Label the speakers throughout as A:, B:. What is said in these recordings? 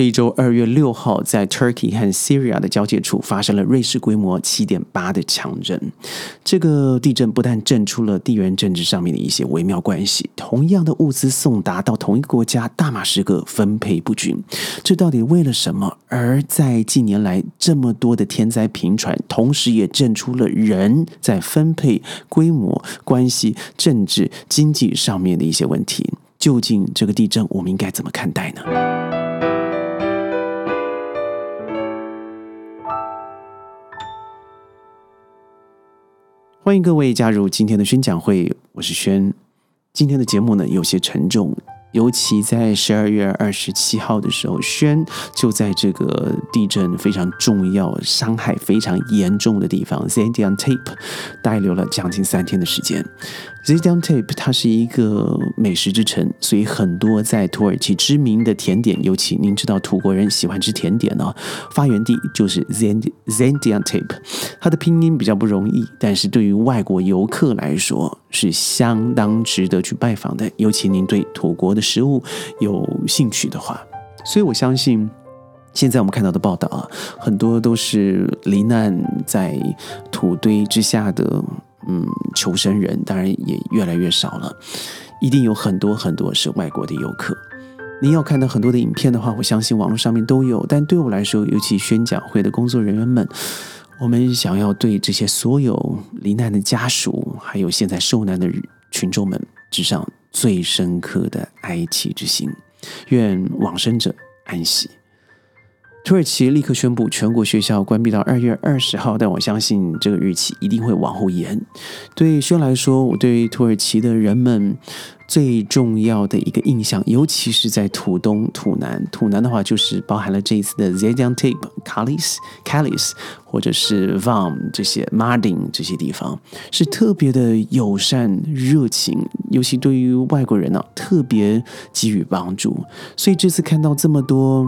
A: 这一周二月六号，在 Turkey 和 Syria 的交界处发生了瑞士规模七点八的强震。这个地震不但震出了地缘政治上面的一些微妙关系，同样的物资送达到同一个国家，大马士革分配不均，这到底为了什么？而在近年来这么多的天灾频传，同时也震出了人在分配规模、关系、政治、经济上面的一些问题。究竟这个地震我们应该怎么看待呢？欢迎各位加入今天的宣讲会，我是轩。今天的节目呢有些沉重，尤其在十二月二十七号的时候，轩就在这个地震非常重要、伤害非常严重的地方 Zandiantape 待留了将近三天的时间。Zandiantape 它是一个美食之城，所以很多在土耳其知名的甜点，尤其您知道土国人喜欢吃甜点呢，发源地就是 Zand Zandiantape。它的拼音比较不容易，但是对于外国游客来说是相当值得去拜访的，尤其您对土国的食物有兴趣的话。所以我相信，现在我们看到的报道啊，很多都是罹难在土堆之下的。嗯，求生人当然也越来越少了，一定有很多很多是外国的游客。您要看到很多的影片的话，我相信网络上面都有。但对我来说，尤其宣讲会的工作人员们，我们想要对这些所有罹难的家属，还有现在受难的群众们，致上最深刻的哀戚之心，愿往生者安息。土耳其立刻宣布全国学校关闭到二月二十号，但我相信这个日期一定会往后延。对轩来说，我对土耳其的人们最重要的一个印象，尤其是在土东、土南。土南的话，就是包含了这一次的 z e d a n t a p e Kalis、Kalis，或者是 Vam 这些 Mardin 这些地方，是特别的友善、热情，尤其对于外国人呢，特别给予帮助。所以这次看到这么多。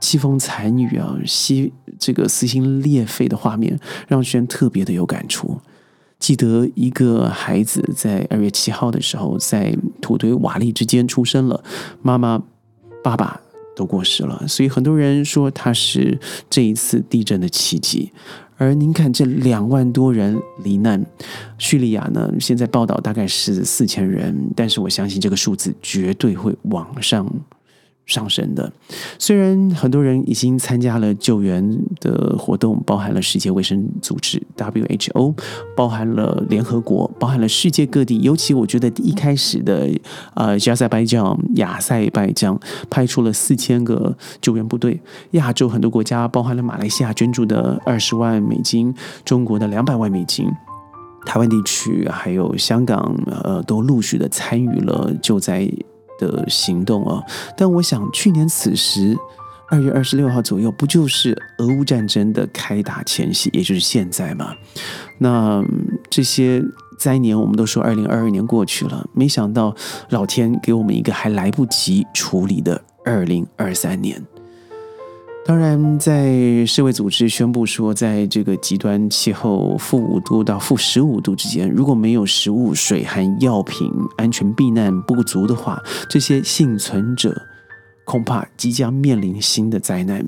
A: 凄风惨雨啊，西这个撕心裂肺的画面，让轩特别的有感触。记得一个孩子在二月七号的时候，在土堆瓦砾之间出生了，妈妈、爸爸都过世了，所以很多人说他是这一次地震的奇迹。而您看，这两万多人罹难，叙利亚呢，现在报道大概是四千人，但是我相信这个数字绝对会往上。上升的，虽然很多人已经参加了救援的活动，包含了世界卫生组织 WHO，包含了联合国，包含了世界各地。尤其我觉得一开始的呃，加塞拜疆、亚塞拜疆派出了四千个救援部队，亚洲很多国家，包含了马来西亚捐助的二十万美金，中国的两百万美金，台湾地区还有香港，呃，都陆续的参与了救灾。的行动啊！但我想，去年此时，二月二十六号左右，不就是俄乌战争的开打前夕，也就是现在吗？那这些灾年，我们都说二零二二年过去了，没想到老天给我们一个还来不及处理的二零二三年。当然，在世卫组织宣布说，在这个极端气候负五度到负十五度之间，如果没有食物、水和药品安全避难不足的话，这些幸存者恐怕即将面临新的灾难。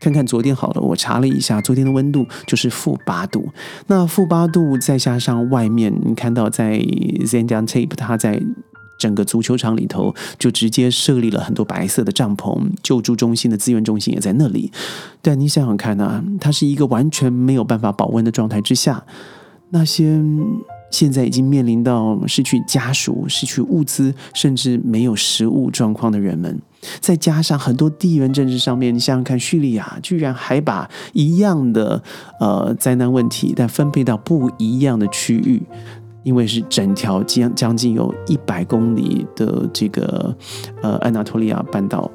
A: 看看昨天好了，我查了一下，昨天的温度就是负八度。那负八度再加上外面，你看到在 Zandiantape，它在。整个足球场里头就直接设立了很多白色的帐篷，救助中心的资源中心也在那里。但你想想看呢，它是一个完全没有办法保温的状态之下，那些现在已经面临到失去家属、失去物资，甚至没有食物状况的人们，再加上很多地缘政治上面，你想想看，叙利亚居然还把一样的呃灾难问题，但分配到不一样的区域。因为是整条将将近有一百公里的这个呃安纳托利亚半岛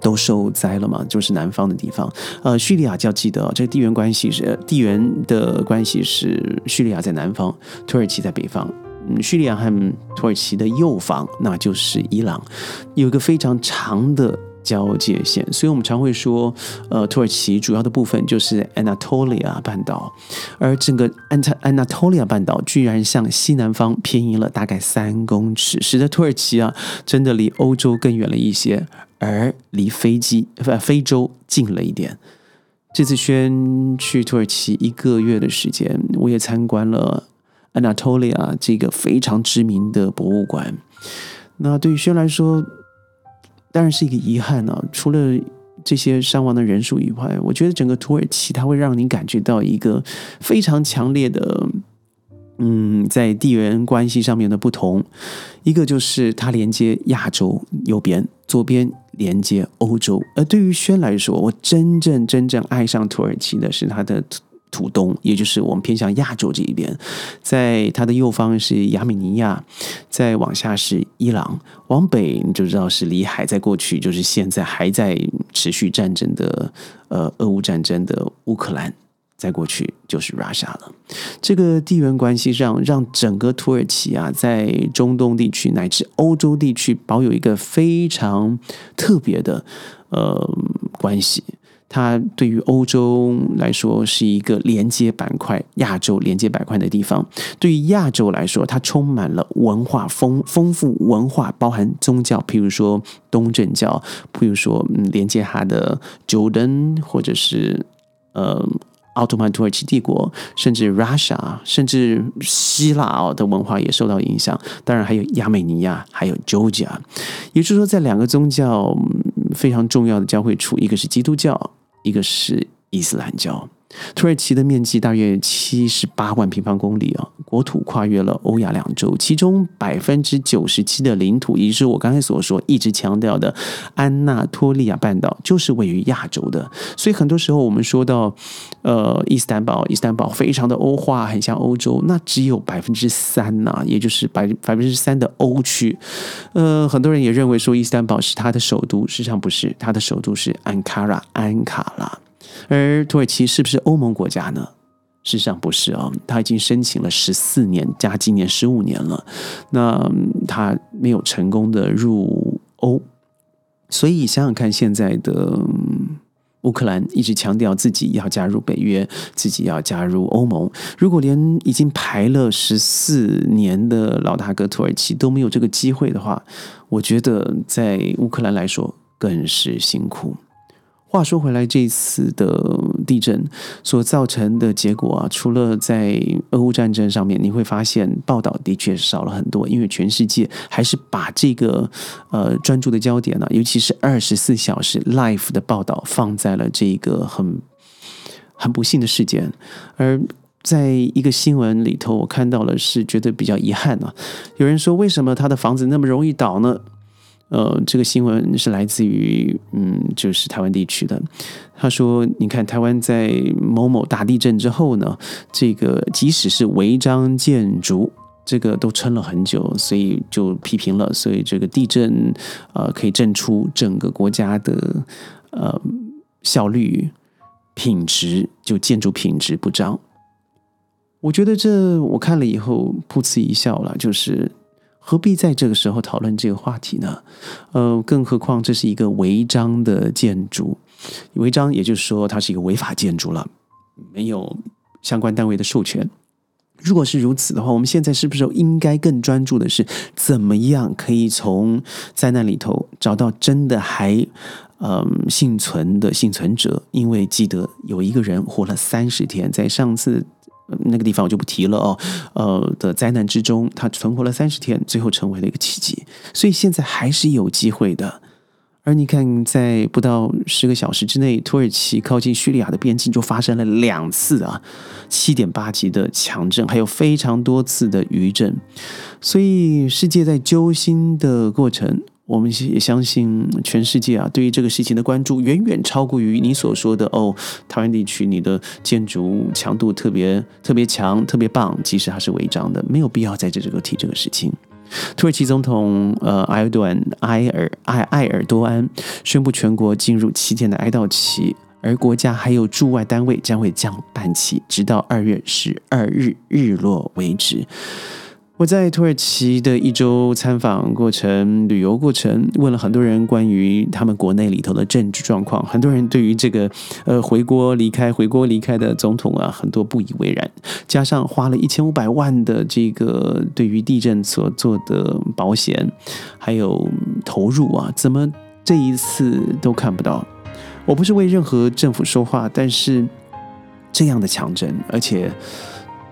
A: 都受灾了嘛，就是南方的地方。呃，叙利亚就要记得，这个地缘关系是地缘的关系是叙利亚在南方，土耳其在北方。嗯，叙利亚和土耳其的右方那就是伊朗，有一个非常长的。交界线，所以我们常会说，呃，土耳其主要的部分就是 Anatolia 半岛，而整个 Ant Anatolia 半岛居然向西南方偏移了大概三公尺，使得土耳其啊真的离欧洲更远了一些。而离飞机呃非洲近了一点。这次轩去土耳其一个月的时间，我也参观了 Anatolia 这个非常知名的博物馆。那对于轩来说，当然是一个遗憾呢。除了这些伤亡的人数以外，我觉得整个土耳其它会让你感觉到一个非常强烈的。嗯，在地缘关系上面的不同，一个就是它连接亚洲右边，左边连接欧洲。而对于轩来说，我真正真正爱上土耳其的是它的土东，也就是我们偏向亚洲这一边。在它的右方是亚美尼亚，再往下是伊朗，往北你就知道是离海在过去，就是现在还在持续战争的呃俄乌战争的乌克兰。再过去就是 Russia 了。这个地缘关系上，让整个土耳其啊，在中东地区乃至欧洲地区，保有一个非常特别的呃关系。它对于欧洲来说是一个连接板块，亚洲连接板块的地方。对于亚洲来说，它充满了文化丰丰富文化，包含宗教，譬如说东正教，譬如说嗯连接它的 Jordan 或者是呃。奥特曼土耳其帝国，甚至 Russia，甚至希腊的文化也受到影响。当然还有亚美尼亚，还有 Georgia。也就是说，在两个宗教非常重要的交汇处，一个是基督教，一个是伊斯兰教。土耳其的面积大约七十八万平方公里啊，国土跨越了欧亚两洲，其中百分之九十七的领土，也就是我刚才所说一直强调的安纳托利亚半岛，就是位于亚洲的。所以很多时候我们说到，呃，伊斯坦堡，伊斯坦堡非常的欧化，很像欧洲，那只有百分之三呐，也就是百百分之三的欧区。呃，很多人也认为说伊斯坦堡是它的首都，实际上不是，它的首都是安卡拉，安卡拉。而土耳其是不是欧盟国家呢？事实上不是哦，他已经申请了十四年，加今年十五年了，那他没有成功的入欧。所以想想看，现在的乌克兰一直强调自己要加入北约，自己要加入欧盟。如果连已经排了十四年的老大哥土耳其都没有这个机会的话，我觉得在乌克兰来说更是辛苦。话说回来，这次的地震所造成的结果啊，除了在俄乌战争上面，你会发现报道的确少了很多，因为全世界还是把这个呃专注的焦点呢，尤其是二十四小时 live 的报道放在了这个很很不幸的事件。而在一个新闻里头，我看到了是觉得比较遗憾啊，有人说为什么他的房子那么容易倒呢？呃，这个新闻是来自于嗯，就是台湾地区的。他说：“你看，台湾在某某大地震之后呢，这个即使是违章建筑，这个都撑了很久，所以就批评了。所以这个地震呃，可以震出整个国家的呃效率品质，就建筑品质不彰。我觉得这我看了以后，噗嗤一笑了，就是。”何必在这个时候讨论这个话题呢？呃，更何况这是一个违章的建筑，违章也就是说它是一个违法建筑了，没有相关单位的授权。如果是如此的话，我们现在是不是应该更专注的是怎么样可以从灾难里头找到真的还嗯幸存的幸存者？因为记得有一个人活了三十天，在上次。那个地方我就不提了哦，呃的灾难之中，他存活了三十天，最后成为了一个奇迹，所以现在还是有机会的。而你看，在不到十个小时之内，土耳其靠近叙利亚的边境就发生了两次啊七点八级的强震，还有非常多次的余震，所以世界在揪心的过程。我们也相信，全世界啊，对于这个事情的关注远远超过于你所说的哦，台湾地区你的建筑强度特别特别强、特别棒，即使它是违章的，没有必要在这这个提这个事情。土耳其总统呃埃尔多安埃尔埃埃尔多安宣布全国进入七天的哀悼期，而国家还有驻外单位将会降半旗，直到二月十二日日落为止。我在土耳其的一周参访过程、旅游过程，问了很多人关于他们国内里头的政治状况。很多人对于这个呃回国离开、回国离开的总统啊，很多不以为然。加上花了一千五百万的这个对于地震所做的保险，还有投入啊，怎么这一次都看不到。我不是为任何政府说话，但是这样的强震，而且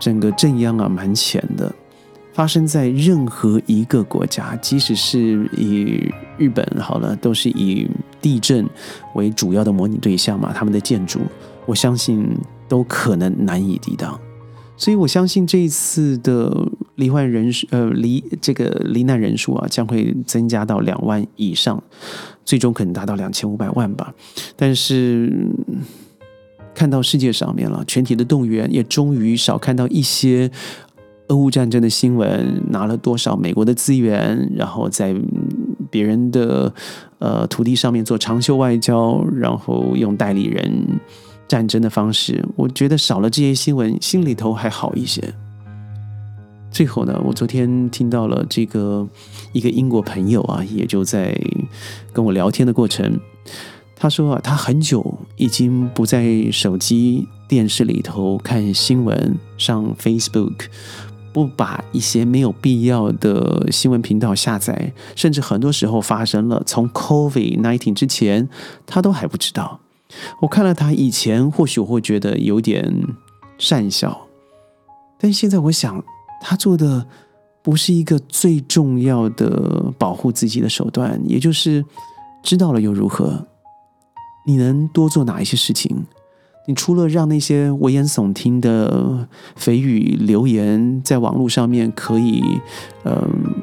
A: 整个震央啊蛮浅的，发生在任何一个国家，即使是以日本好了，都是以地震为主要的模拟对象嘛，他们的建筑，我相信都可能难以抵挡。所以我相信这一次的罹患人数，呃，罹这个罹难人数啊，将会增加到两万以上，最终可能达到两千五百万吧。但是看到世界上面了，全体的动员，也终于少看到一些俄乌战争的新闻，拿了多少美国的资源，然后在别人的呃土地上面做长袖外交，然后用代理人。战争的方式，我觉得少了这些新闻，心里头还好一些。最后呢，我昨天听到了这个一个英国朋友啊，也就在跟我聊天的过程，他说啊，他很久已经不在手机、电视里头看新闻，上 Facebook，不把一些没有必要的新闻频道下载，甚至很多时候发生了从 COVID nineteen 之前，他都还不知道。我看了他以前，或许我会觉得有点善笑，但现在我想，他做的不是一个最重要的保护自己的手段，也就是知道了又如何？你能多做哪一些事情？你除了让那些危言耸听的蜚语流言在网络上面可以，嗯，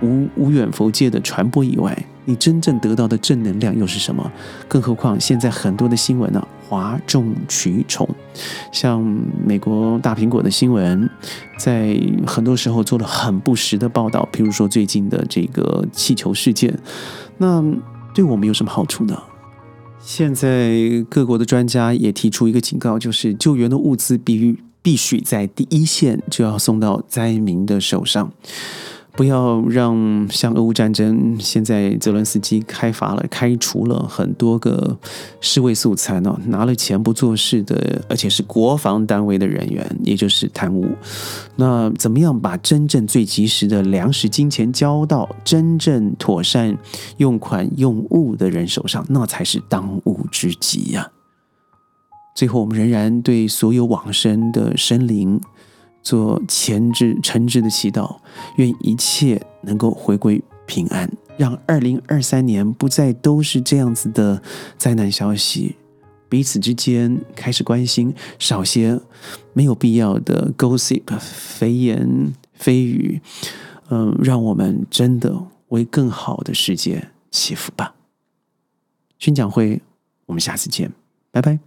A: 无无远弗届的传播以外。你真正得到的正能量又是什么？更何况现在很多的新闻呢，哗众取宠，像美国大苹果的新闻，在很多时候做了很不实的报道，譬如说最近的这个气球事件，那对我们有什么好处呢？现在各国的专家也提出一个警告，就是救援的物资必须必须在第一线就要送到灾民的手上。不要让像俄乌战争，现在泽伦斯基开罚了、开除了很多个尸位素餐哦，拿了钱不做事的，而且是国防单位的人员，也就是贪污。那怎么样把真正最及时的粮食、金钱交到真正妥善用款用物的人手上，那才是当务之急呀。最后，我们仍然对所有往生的生灵。做前置诚挚的祈祷，愿一切能够回归平安，让二零二三年不再都是这样子的灾难消息，彼此之间开始关心，少些没有必要的 gossip 蜚言蜚语，嗯，让我们真的为更好的世界祈福吧。宣讲会，我们下次见，拜拜。